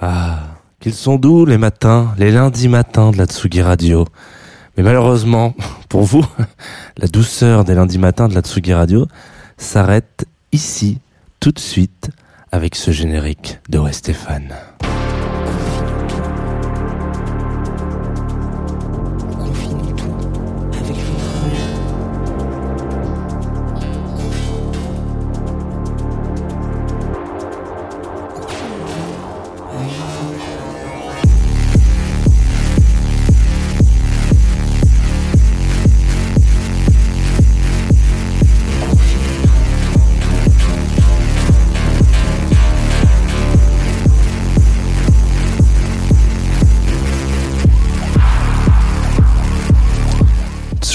Ah, qu'ils sont doux les matins, les lundis matins de la Tsugi Radio. Mais malheureusement, pour vous, la douceur des lundis matins de la Tsugi Radio s'arrête ici, tout de suite, avec ce générique de Stéphane.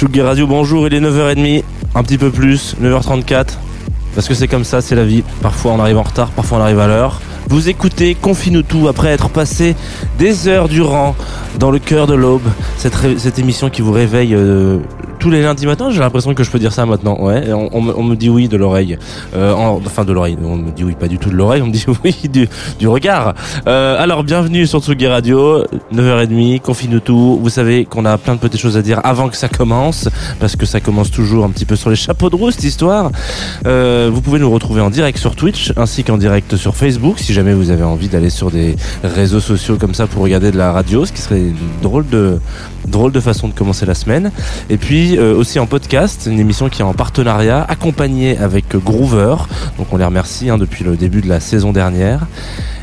Tsugi Radio, bonjour, il est 9h30, un petit peu plus, 9h34, parce que c'est comme ça, c'est la vie. Parfois on arrive en retard, parfois on arrive à l'heure. Vous écoutez Confine tout après être passé des heures durant dans le cœur de l'aube, cette, cette émission qui vous réveille euh, tous les lundis matins. J'ai l'impression que je peux dire ça maintenant. Ouais, on, on on me dit oui de l'oreille, Euh, en- enfin de l'oreille. On me dit oui, pas du tout de l'oreille. On me dit oui du, du regard. Euh, alors bienvenue sur Tsugi Radio, 9h30, Confine tout. Vous savez qu'on a plein de petites choses à dire avant que ça commence, parce que ça commence toujours un petit peu sur les chapeaux de roue cette histoire. Euh, vous pouvez nous retrouver en direct sur Twitch ainsi qu'en direct sur Facebook si jamais vous avez envie d'aller sur des réseaux sociaux comme ça pour regarder de la radio, ce qui serait drôle de drôle de façon de commencer la semaine. Et puis euh, aussi en podcast, une émission qui est en partenariat accompagnée avec Groover. Donc on les remercie hein, depuis le début de la saison dernière.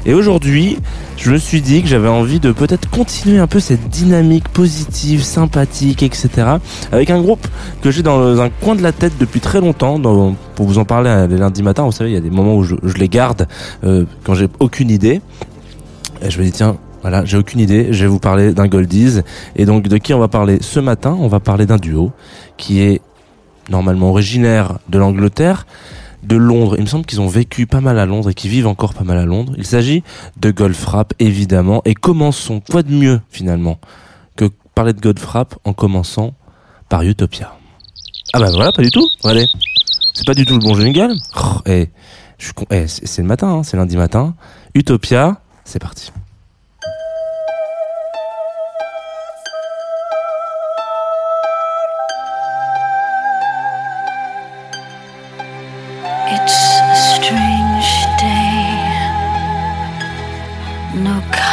Et aujourd'hui, je me suis dit que j'avais envie de peut-être continuer un peu cette dynamique positive, sympathique, etc. Avec un groupe que j'ai dans un coin de la tête depuis très longtemps. Pour vous en parler euh, les lundis matins, vous savez, il y a des moments où je, je les garde euh, quand j'ai aucune idée. Et je me dis tiens, voilà, j'ai aucune idée. Je vais vous parler d'un Goldies. Et donc de qui on va parler ce matin? On va parler d'un duo qui est normalement originaire de l'Angleterre, de Londres. Il me semble qu'ils ont vécu pas mal à Londres et qu'ils vivent encore pas mal à Londres. Il s'agit de Goldfrapp, évidemment. Et commençons, quoi de mieux finalement que parler de Goldfrapp en commençant par Utopia. Ah bah voilà, pas du tout. Allez, c'est pas du tout le bon jingle. Oh, eh, je suis con- eh, c'est c'est le matin, hein, c'est lundi matin. Utopia, c'est parti.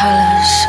Colors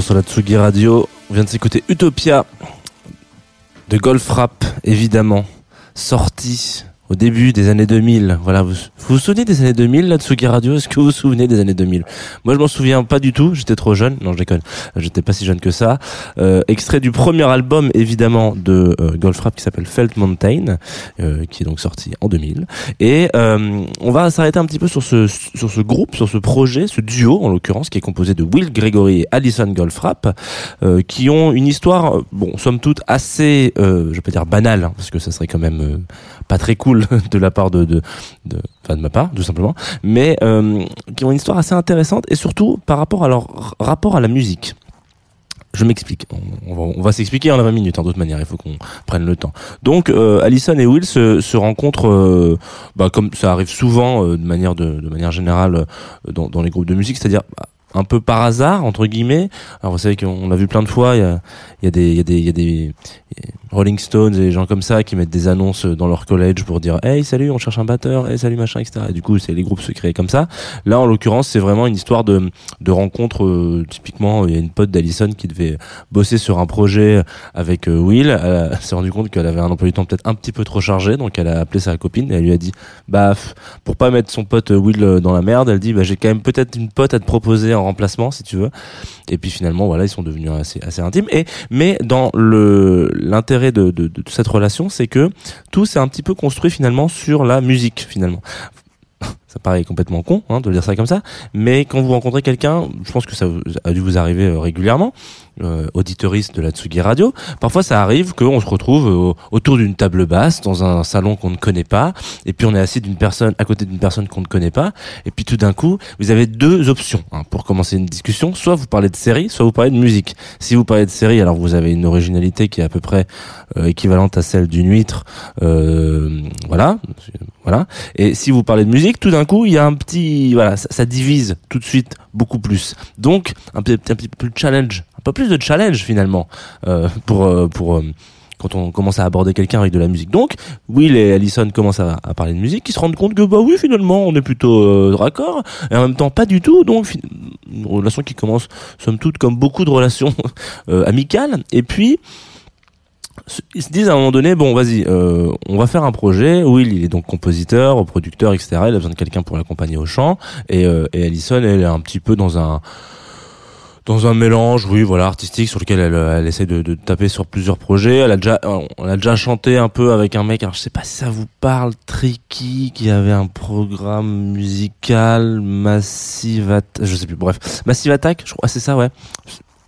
sur la Tsugi Radio. On vient de s'écouter Utopia de Golf Rap, évidemment, sorti au début des années 2000. Voilà, vous vous, souvenez des années 2000, là, Tsugi Radio Est-ce que vous vous souvenez des années 2000 Moi, je m'en souviens pas du tout. J'étais trop jeune. Non, je déconne. J'étais pas si jeune que ça. Euh, extrait du premier album, évidemment, de euh, Golf Rap qui s'appelle Felt Mountain, euh, qui est donc sorti en 2000. Et euh, on va s'arrêter un petit peu sur ce sur ce groupe, sur ce projet, ce duo en l'occurrence, qui est composé de Will Gregory et Alison Goldfrapp, qui ont une histoire, bon, somme toute assez, je peux dire banale, hein, parce que ça serait quand même pas très cool de la part de, de, de, enfin de ma part, tout simplement, mais euh, qui ont une histoire assez intéressante et surtout par rapport à leur rapport à la musique. Je m'explique. On, va, s'expliquer en 20 minutes, en d'autres manières. Il faut qu'on prenne le temps. Donc, euh, Alison et Will se, rencontrent, euh, bah, comme ça arrive souvent, euh, de manière de, manière générale, dans, les groupes de musique, c'est-à-dire bah, un peu par hasard entre guillemets. Alors vous savez qu'on l'a vu plein de fois. Il y a des, il y a des, il y a des Rolling Stones et gens comme ça qui mettent des annonces dans leur collège pour dire Hey salut on cherche un batteur Hey salut machin etc et du coup c'est les groupes se créent comme ça. Là en l'occurrence c'est vraiment une histoire de, de rencontre euh, typiquement il y a une pote d'Alison qui devait bosser sur un projet avec euh, Will. Elle, s'est rendu compte qu'elle avait un emploi du temps peut-être un petit peu trop chargé donc elle a appelé sa copine et elle lui a dit bah pour pas mettre son pote euh, Will dans la merde elle dit bah j'ai quand même peut-être une pote à te proposer en remplacement si tu veux. Et puis finalement voilà ils sont devenus assez assez intimes. Et mais dans le l'intérêt de, cette relation c'est que tout s'est un petit peu construit finalement sur la musique finalement ça paraît complètement con hein, de dire ça comme ça, mais quand vous rencontrez quelqu'un, je pense que ça a dû vous arriver euh, régulièrement, euh, auditoriste de la Tsugi Radio, parfois ça arrive qu'on se retrouve euh, autour d'une table basse dans un salon qu'on ne connaît pas, et puis on est assis d'une personne à côté d'une personne qu'on ne connaît pas, et puis tout d'un coup, vous avez deux options hein, pour commencer une discussion, soit vous parlez de série, soit vous parlez de musique. Si vous parlez de série, alors vous avez une originalité qui est à peu près euh, équivalente à celle d'une huître, euh, voilà, voilà. Et si vous parlez de musique, tout d'un coup, il y a un petit, voilà, ça, divise tout de suite beaucoup plus. Donc, un petit, peu de challenge, un peu plus de challenge finalement euh, pour euh, pour euh, quand on commence à aborder quelqu'un avec de la musique. Donc, Will et Allison commencent à, parler de musique, ils se rendent compte que bah oui, finalement, on est plutôt euh, raccord, et en même temps pas du tout. Donc, une relation qui commence, somme toute, comme beaucoup de relations amicales. Et puis ils se disent à un moment donné bon vas-y euh, on va faire un projet Will il est donc compositeur producteur etc il a besoin de quelqu'un pour l'accompagner au chant. Et, euh, et Alison elle est un petit peu dans un dans un mélange oui voilà artistique sur lequel elle, elle essaie de, de taper sur plusieurs projets. Elle a déjà on a déjà chanté un peu avec un mec alors je sais pas si ça vous parle Tricky qui avait un programme musical Massive Attack je sais plus bref. Massive Attack je crois c'est ça ouais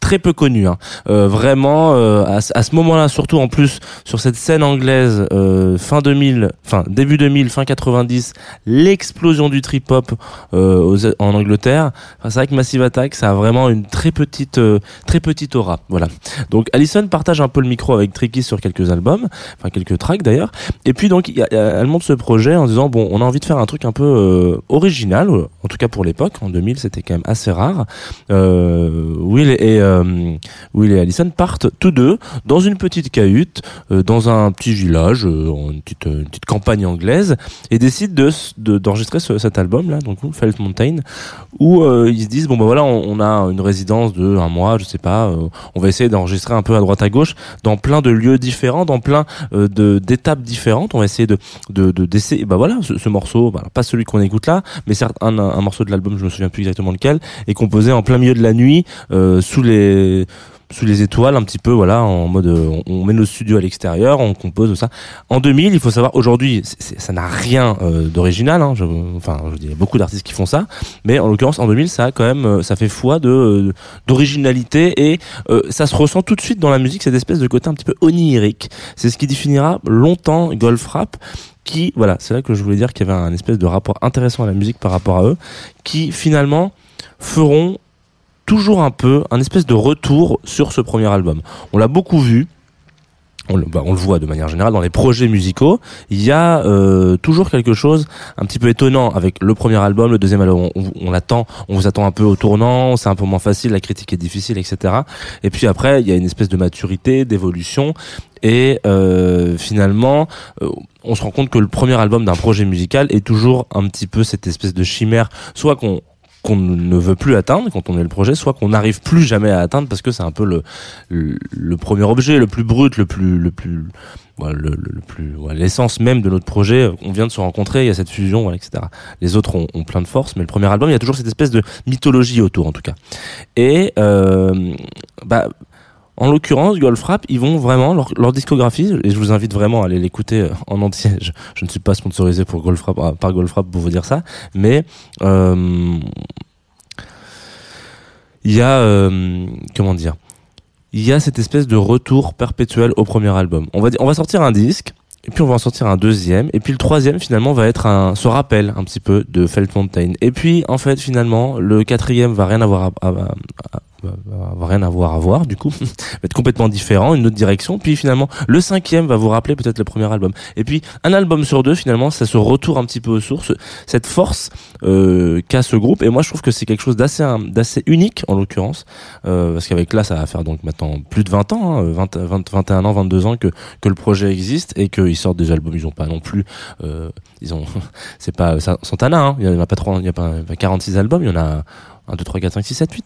très peu connu hein. Euh, vraiment euh, à, à ce moment-là surtout en plus sur cette scène anglaise euh, fin 2000 enfin début 2000 fin 90 l'explosion du trip hop euh, aux- en Angleterre. Enfin, c'est vrai que Massive Attack ça a vraiment une très petite euh, très petite aura. Voilà. Donc Alison partage un peu le micro avec Tricky sur quelques albums enfin quelques tracks d'ailleurs. Et puis donc elle monte ce projet en disant bon on a envie de faire un truc un peu euh, original en tout cas pour l'époque. En 2000 c'était quand même assez rare. Will et euh, Will et Allison partent tous deux dans une petite cahute euh, dans un petit village euh, en une petite, campagne anglaise et décident de s- de- d'enregistrer ce- cet album là donc Felt Mountain où euh, ils se disent bon bah voilà on, a une résidence de un mois je sais pas euh, on va essayer d'enregistrer un peu à droite à gauche dans plein de lieux différents dans plein euh, de d'étapes différentes. On va essayer de de de d'essayer bah voilà ce, ce morceau bah, pas celui qu'on écoute là mais certes un, un morceau de l'album je me souviens plus exactement lequel est composé en plein milieu de la nuit euh, sous les sous les étoiles un petit peu voilà en mode euh, on, met nos studios à l'extérieur on compose ça. En 2000 il faut savoir aujourd'hui ça n'a rien euh, d'original hein, enfin je dis il y a beaucoup d'artistes qui font ça mais en l'occurrence en 2000 ça quand même euh, ça fait foi de d'originalité et ça se ressent tout de suite dans la musique cette espèce de côté un petit peu onirique. C'est ce qui définira longtemps Golf Rap qui voilà c'est là que je voulais dire qu'il y avait un espèce de rapport intéressant à la musique par rapport à eux qui finalement feront toujours un peu un espèce de retour sur ce premier album. On l'a beaucoup vu. On le, bah, on le voit de manière générale dans les projets musicaux. Il y a euh, toujours quelque chose un petit peu étonnant avec le premier album, le deuxième album. On, on l'attend, on vous attend un peu au tournant, c'est un peu moins facile, la critique est difficile, etc. Et puis après, il y a une espèce de maturité, d'évolution. Et euh, finalement, euh, on se rend compte que le premier album d'un projet musical est toujours un petit peu cette espèce de chimère, soit qu'on qu'on ne veut plus atteindre quand on est le projet, soit qu'on n'arrive plus jamais à atteindre parce que c'est un peu le, le, premier objet, le plus brut, le plus, le plus, voilà, le plus, voilà, l'essence même de notre projet. On vient de se rencontrer, il y a cette fusion, voilà, etc. Les autres ont, ont plein de force, mais le premier album, il y a toujours cette espèce de mythologie autour, en tout cas. Et euh, bah, en l'occurrence, Goldfrapp, ils vont vraiment leur, discographie, et je vous invite vraiment à aller l'écouter euh, en entier. Je, ne suis pas sponsorisé pour Goldfrapp, euh, par Goldfrapp pour vous dire ça, mais euh, il y a euh, comment dire il y a cette espèce de retour perpétuel au premier album. On va on va sortir un disque, et puis on va en sortir un deuxième, et puis le troisième finalement va être un se rappel un petit peu de Felt Mountain. Et puis en fait finalement le quatrième va rien avoir à- va- va rien avoir à voir du coup, va être complètement différent, une autre direction. Puis finalement le cinquième va vous rappeler peut-être le premier album. Et puis un album sur deux finalement ça se retourne un petit peu aux sources, cette force euh, qu'a ce groupe. Et moi je trouve que c'est quelque chose d'assez d'assez unique en l'occurrence. Euh, parce qu'avec là, ça va faire donc maintenant plus de 20 ans, hein, 20, 20, 21 ans, 22 ans que, que le projet existe et qu'ils sortent des albums. Ils ont pas non plus, euh, ils ont, c'est pas Santana, hein, il y en a pas trop, il y a pas, il y a 46 albums, il y en a 1, 2, 3, 4, 5, 6, 7, 8.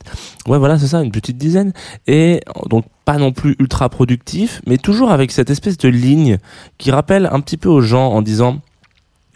Ouais, voilà, c'est ça, une petite dizaine. Et donc pas non plus ultra productif, mais toujours avec cette espèce de ligne qui rappelle un petit peu aux gens en disant,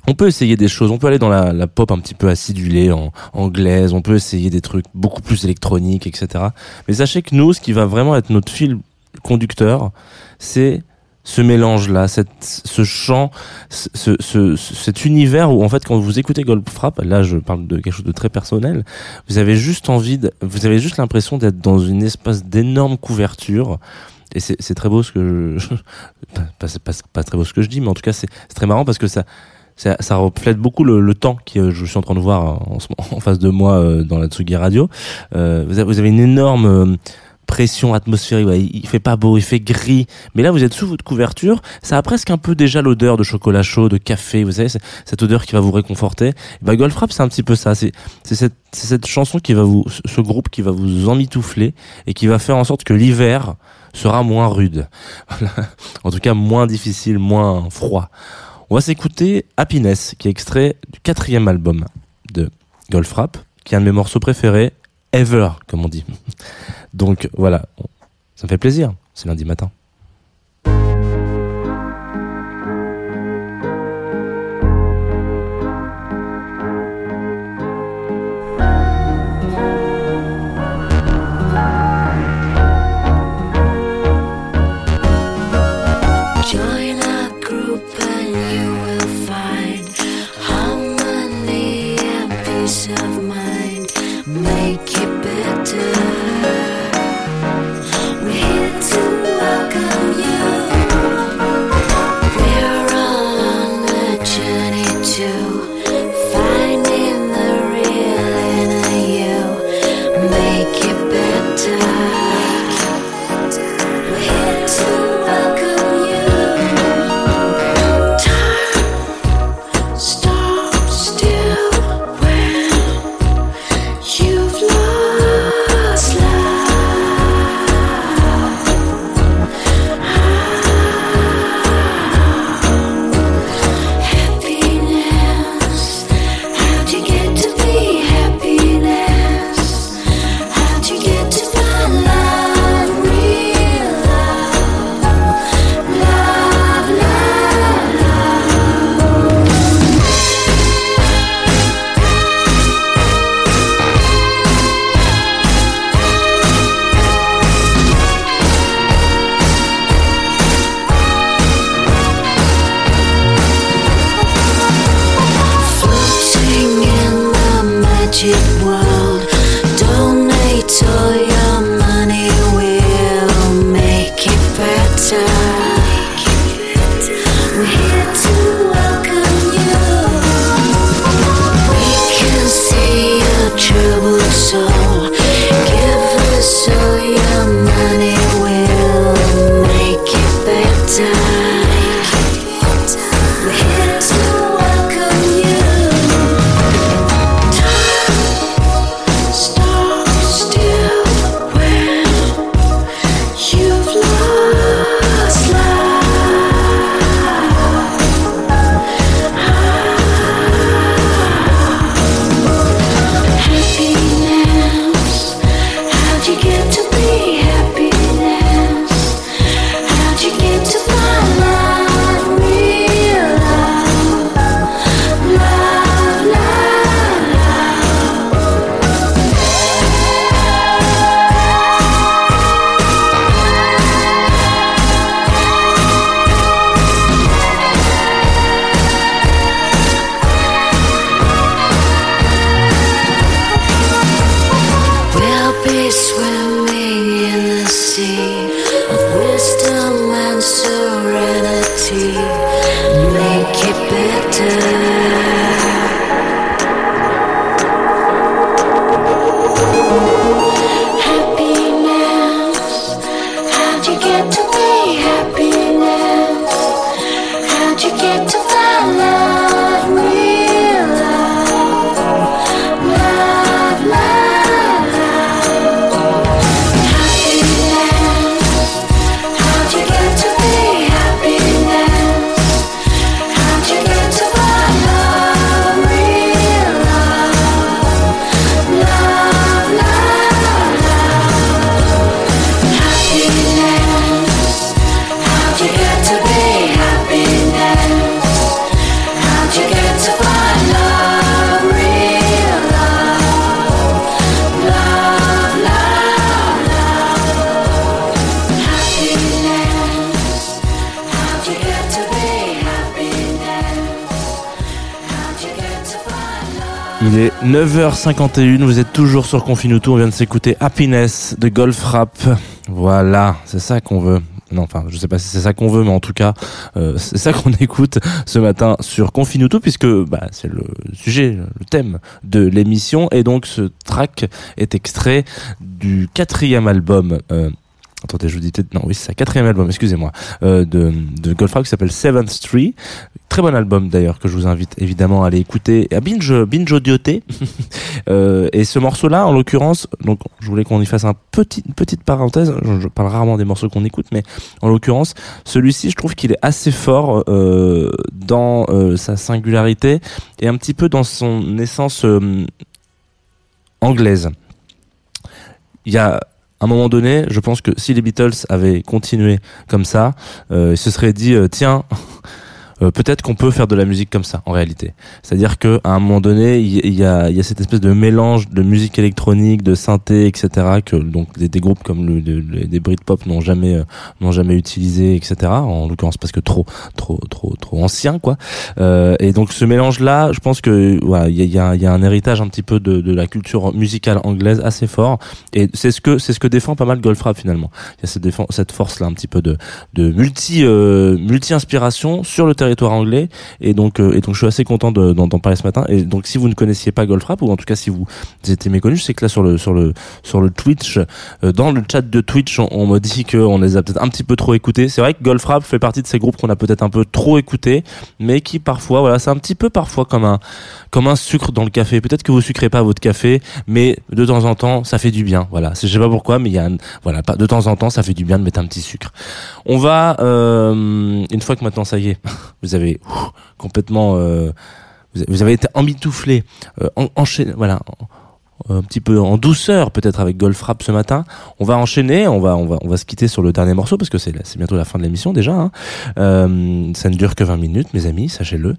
on peut essayer des choses, on peut aller dans la, pop un petit peu acidulée, en, anglaise, on peut essayer des trucs beaucoup plus électroniques, etc. Mais sachez que nous, ce qui va vraiment être notre fil conducteur, c'est ce mélange-là, ce chant, ce, ce- ce- cet univers où en fait quand vous écoutez Goldfrapp, là je parle de quelque chose de très personnel, vous avez juste envie, de, vous avez juste l'impression d'être dans une espèce d'énorme couverture. Et c'est très beau ce que je, pas, pas, pas, très beau ce que je dis, mais en tout cas c'est très marrant parce que ça, ça, ça reflète beaucoup le, le temps que je suis en train de voir en, ce moment- en face de moi euh, dans la Tsugi Radio. Euh, vous, avez, une énorme euh, pression atmosphérique. Il, fait pas beau, il fait gris. Mais là, vous êtes sous votre couverture. Ça a presque un peu déjà l'odeur de chocolat chaud, de café. Vous savez, cette odeur qui va vous réconforter. Bah, Goldfrapp, c'est un petit peu ça. C'est cette, chanson qui va vous, ce groupe qui va vous emmitoufler et qui va faire en sorte que l'hiver sera moins rude. En tout cas, moins difficile, moins froid. On va s'écouter Happiness, qui est extrait du quatrième album de Goldfrapp, qui est un de mes morceaux préférés, ever, comme on dit. Donc voilà, ça me fait plaisir, c'est lundi matin. 9h51, vous êtes toujours sur Confinuto, on vient de s'écouter Happiness de Golf Rap. Voilà, c'est ça qu'on veut. Non, enfin, je sais pas si c'est ça qu'on veut, mais en tout cas, euh, c'est ça qu'on écoute ce matin sur Confinuto, puisque bah, c'est le sujet, le thème de l'émission, et donc ce track est extrait du quatrième album. Euh, Attendez, je vous dis peut-être non, oui, c'est sa quatrième album, excusez-moi, euh, de de Goldfrapp qui s'appelle Seventh Street. Très bon album d'ailleurs que je vous invite évidemment à aller écouter, à binge binge audioter. euh, et ce morceau-là, en l'occurrence, donc je voulais qu'on y fasse une petite parenthèse. Je, parle rarement des morceaux qu'on écoute, mais en l'occurrence, celui-ci, je trouve qu'il est assez fort euh, dans sa singularité et un petit peu dans son essence anglaise. Il y a à un moment donné, je pense que si les Beatles avaient continué comme ça, euh, ils se seraient dit euh, tiens, euh, peut-être qu'on peut faire de la musique comme ça en réalité. C'est-à-dire que à un moment donné, il y, y a, y a cette espèce de mélange de musique électronique, de synthé, etc. que donc des, des groupes comme le, le- le- des Britpop n'ont jamais euh, n'ont jamais utilisé, etc. En l'occurrence parce que trop trop trop trop ancien quoi. Euh, et donc ce mélange-là, je pense que voilà, il y a, y, a, y a un héritage un petit peu de, de la culture musicale anglaise assez fort. Et c'est ce que c'est ce que défend pas mal Goldfrapp finalement. Il y a cette, cette force là un petit peu de de multi euh, multi inspiration sur le territoire anglais. Et donc euh, et donc je suis assez content de- d'en parler ce matin. Et donc si vous ne connaissiez pas Goldfrapp ou en tout cas si vous étiez méconnu, je sais que là sur le sur le sur le Twitch, euh, dans le chat de Twitch, on, on me dit que on les a peut-être un petit peu trop écoutés. C'est vrai que Goldfrapp fait partie de ces groupes qu'on a peut-être un peu trop écoutés, mais qui parfois voilà c'est un petit peu parfois comme un comme un sucre dans le café. Peut-être que vous sucrez pas votre café, mais de temps en temps, ça fait du bien. Voilà, je sais pas pourquoi, mais il y a un- voilà, de temps en temps, ça fait du bien de mettre un petit sucre. On va euh, une fois que maintenant ça y est, vous avez complètement, euh, vous avez- été emmitouflé, euh, en, voilà. un petit peu en douceur peut-être avec Golf Rap ce matin. On va enchaîner, on va on va on va se quitter sur le dernier morceau parce que c'est c'est bientôt la fin de l'émission déjà. Hein. Euh, ça ne dure que 20 minutes, mes amis, sachez-le.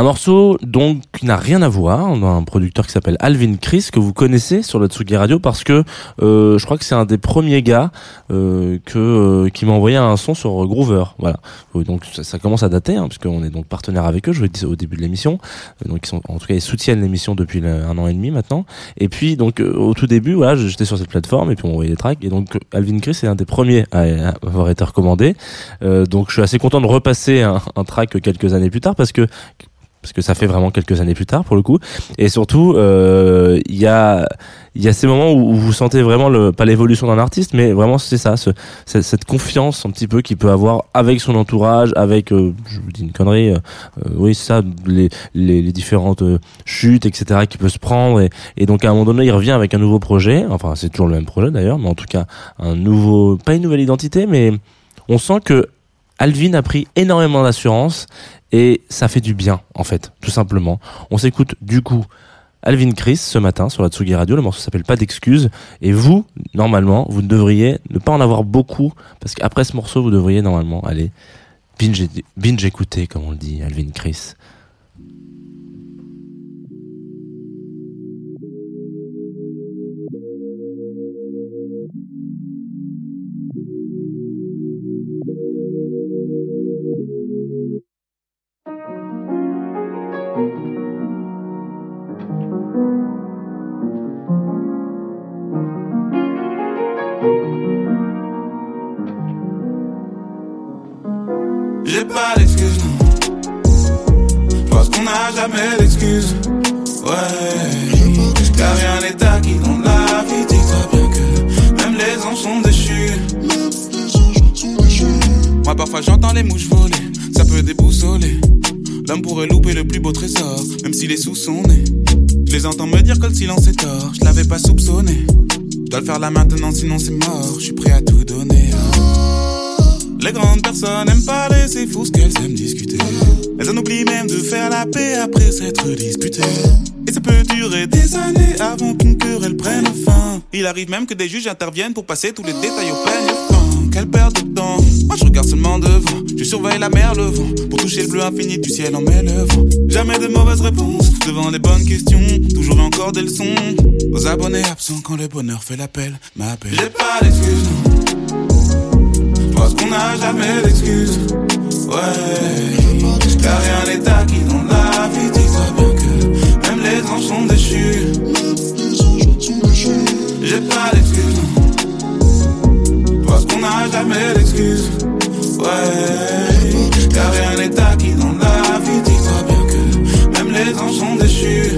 Un morceau donc qui n'a rien à voir d'un producteur qui s'appelle Alvin Chris que vous connaissez sur le Tsugi Radio parce que euh, je crois que c'est un des premiers gars euh, que euh, qui m'a envoyé un son sur Groover. Voilà. Euh, Donc ça, commence à dater hein, puisqu'on est donc partenaire avec eux. Je vous l'ai dit au début de l'émission. Donc ils sont en tout cas ils soutiennent l'émission depuis le- un an et demi maintenant. Et puis donc au tout début voilà j'étais sur cette plateforme et puis on envoyait des tracks et donc Alvin Chris est un des premiers à, avoir été recommandé. Donc je suis assez content de repasser un, un track quelques années plus tard parce que parce que ça fait vraiment quelques années plus tard pour le coup. Et surtout euh, il y a il y a ces moments où, vous sentez vraiment le pas l'évolution d'un artiste mais vraiment c'est ça ce, cette, confiance un petit peu qu'il peut avoir avec son entourage avec euh, je vous dis une connerie euh, euh, oui ça les, les, les différentes euh, chutes etc qu'il peut se prendre. Et, et donc à un moment donné il revient avec un nouveau projet. Enfin c'est toujours le même projet d'ailleurs mais en tout cas un nouveau pas une nouvelle identité mais on sent que Alvin a pris énormément d'assurance et ça fait du bien en fait, tout simplement. On s'écoute du coup Alvin Chris ce matin sur la Tsugi Radio, le morceau s'appelle Pas d'excuses et vous, normalement, vous ne devriez pas en avoir beaucoup parce qu'après ce morceau, vous devriez normalement aller binge, binge écouter comme on le dit Alvin Chris. Le plus beau trésor, même s'il est sous son nez. Je les entends me dire que le silence est tort. Je l'avais pas soupçonné. Je dois le faire là maintenant, sinon c'est mort. Je suis prêt à tout donner. Les grandes personnes aiment parler, c'est fou ce qu'elles aiment discuter. Elles en oublient même de faire la paix après s'être disputées. Et ça peut durer des années avant qu'une querelle prenne fin. Il arrive même que des juges interviennent pour passer tous les détails au peigne quelle perte de temps. Moi je regarde seulement devant, je surveille la mer, le vent. Pour toucher le bleu infini du ciel en m'élevant. Jamais de mauvaises réponses, devant les bonnes questions. Toujours et encore des leçons. Aux abonnés absents, quand le bonheur fait l'appel, m'appelle. J'ai pas d'excuses, parce qu'on n'a jamais d'excuses. Ouais, car rien n'est acquis dans la vie, dis-toi bien que même les anges sont déchus. J'ai pas d'excuses. Ouais, car rien n'est acquis dans la vie. Dis-toi bien que même les anges sont déchus.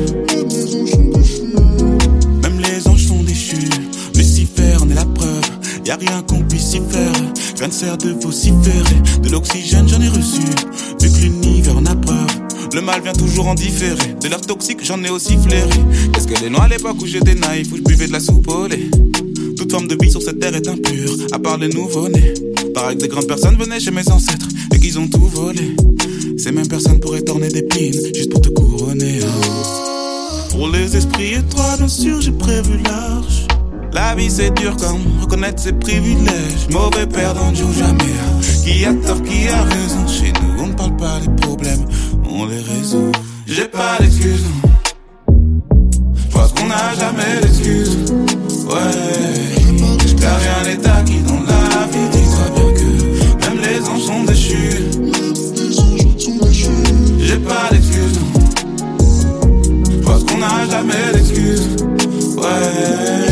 Même les anges sont déchus. Lucifer en est la preuve. Y a rien qu'on puisse y faire. Je viens de vociférer. De l'oxygène, j'en ai reçu. Vu que l'univers en a preuve. Le mal vient toujours en différé. De l'air toxique, j'en ai aussi flairé. Qu'est-ce que les noirs à l'époque où j'étais naïf, où je buvais de la soupe au lait. Toute forme de vie sur cette terre est impure, à part les nouveau-nés. Pareil que des grandes personnes venaient chez mes ancêtres et qu'ils ont tout volé. Ces mêmes personnes pourraient torner des pines juste pour te couronner. hein. Pour les esprits étroits, bien sûr, j'ai prévu large. La vie c'est dur comme reconnaître ses privilèges. Mauvais perdant ne joue jamais. Qui a tort, qui a raison? Chez nous, on ne parle pas des problèmes, on les résout. J'ai pas d'excuses, non. Pense qu'on n'a jamais d'excuses. D'excuses. Ouais,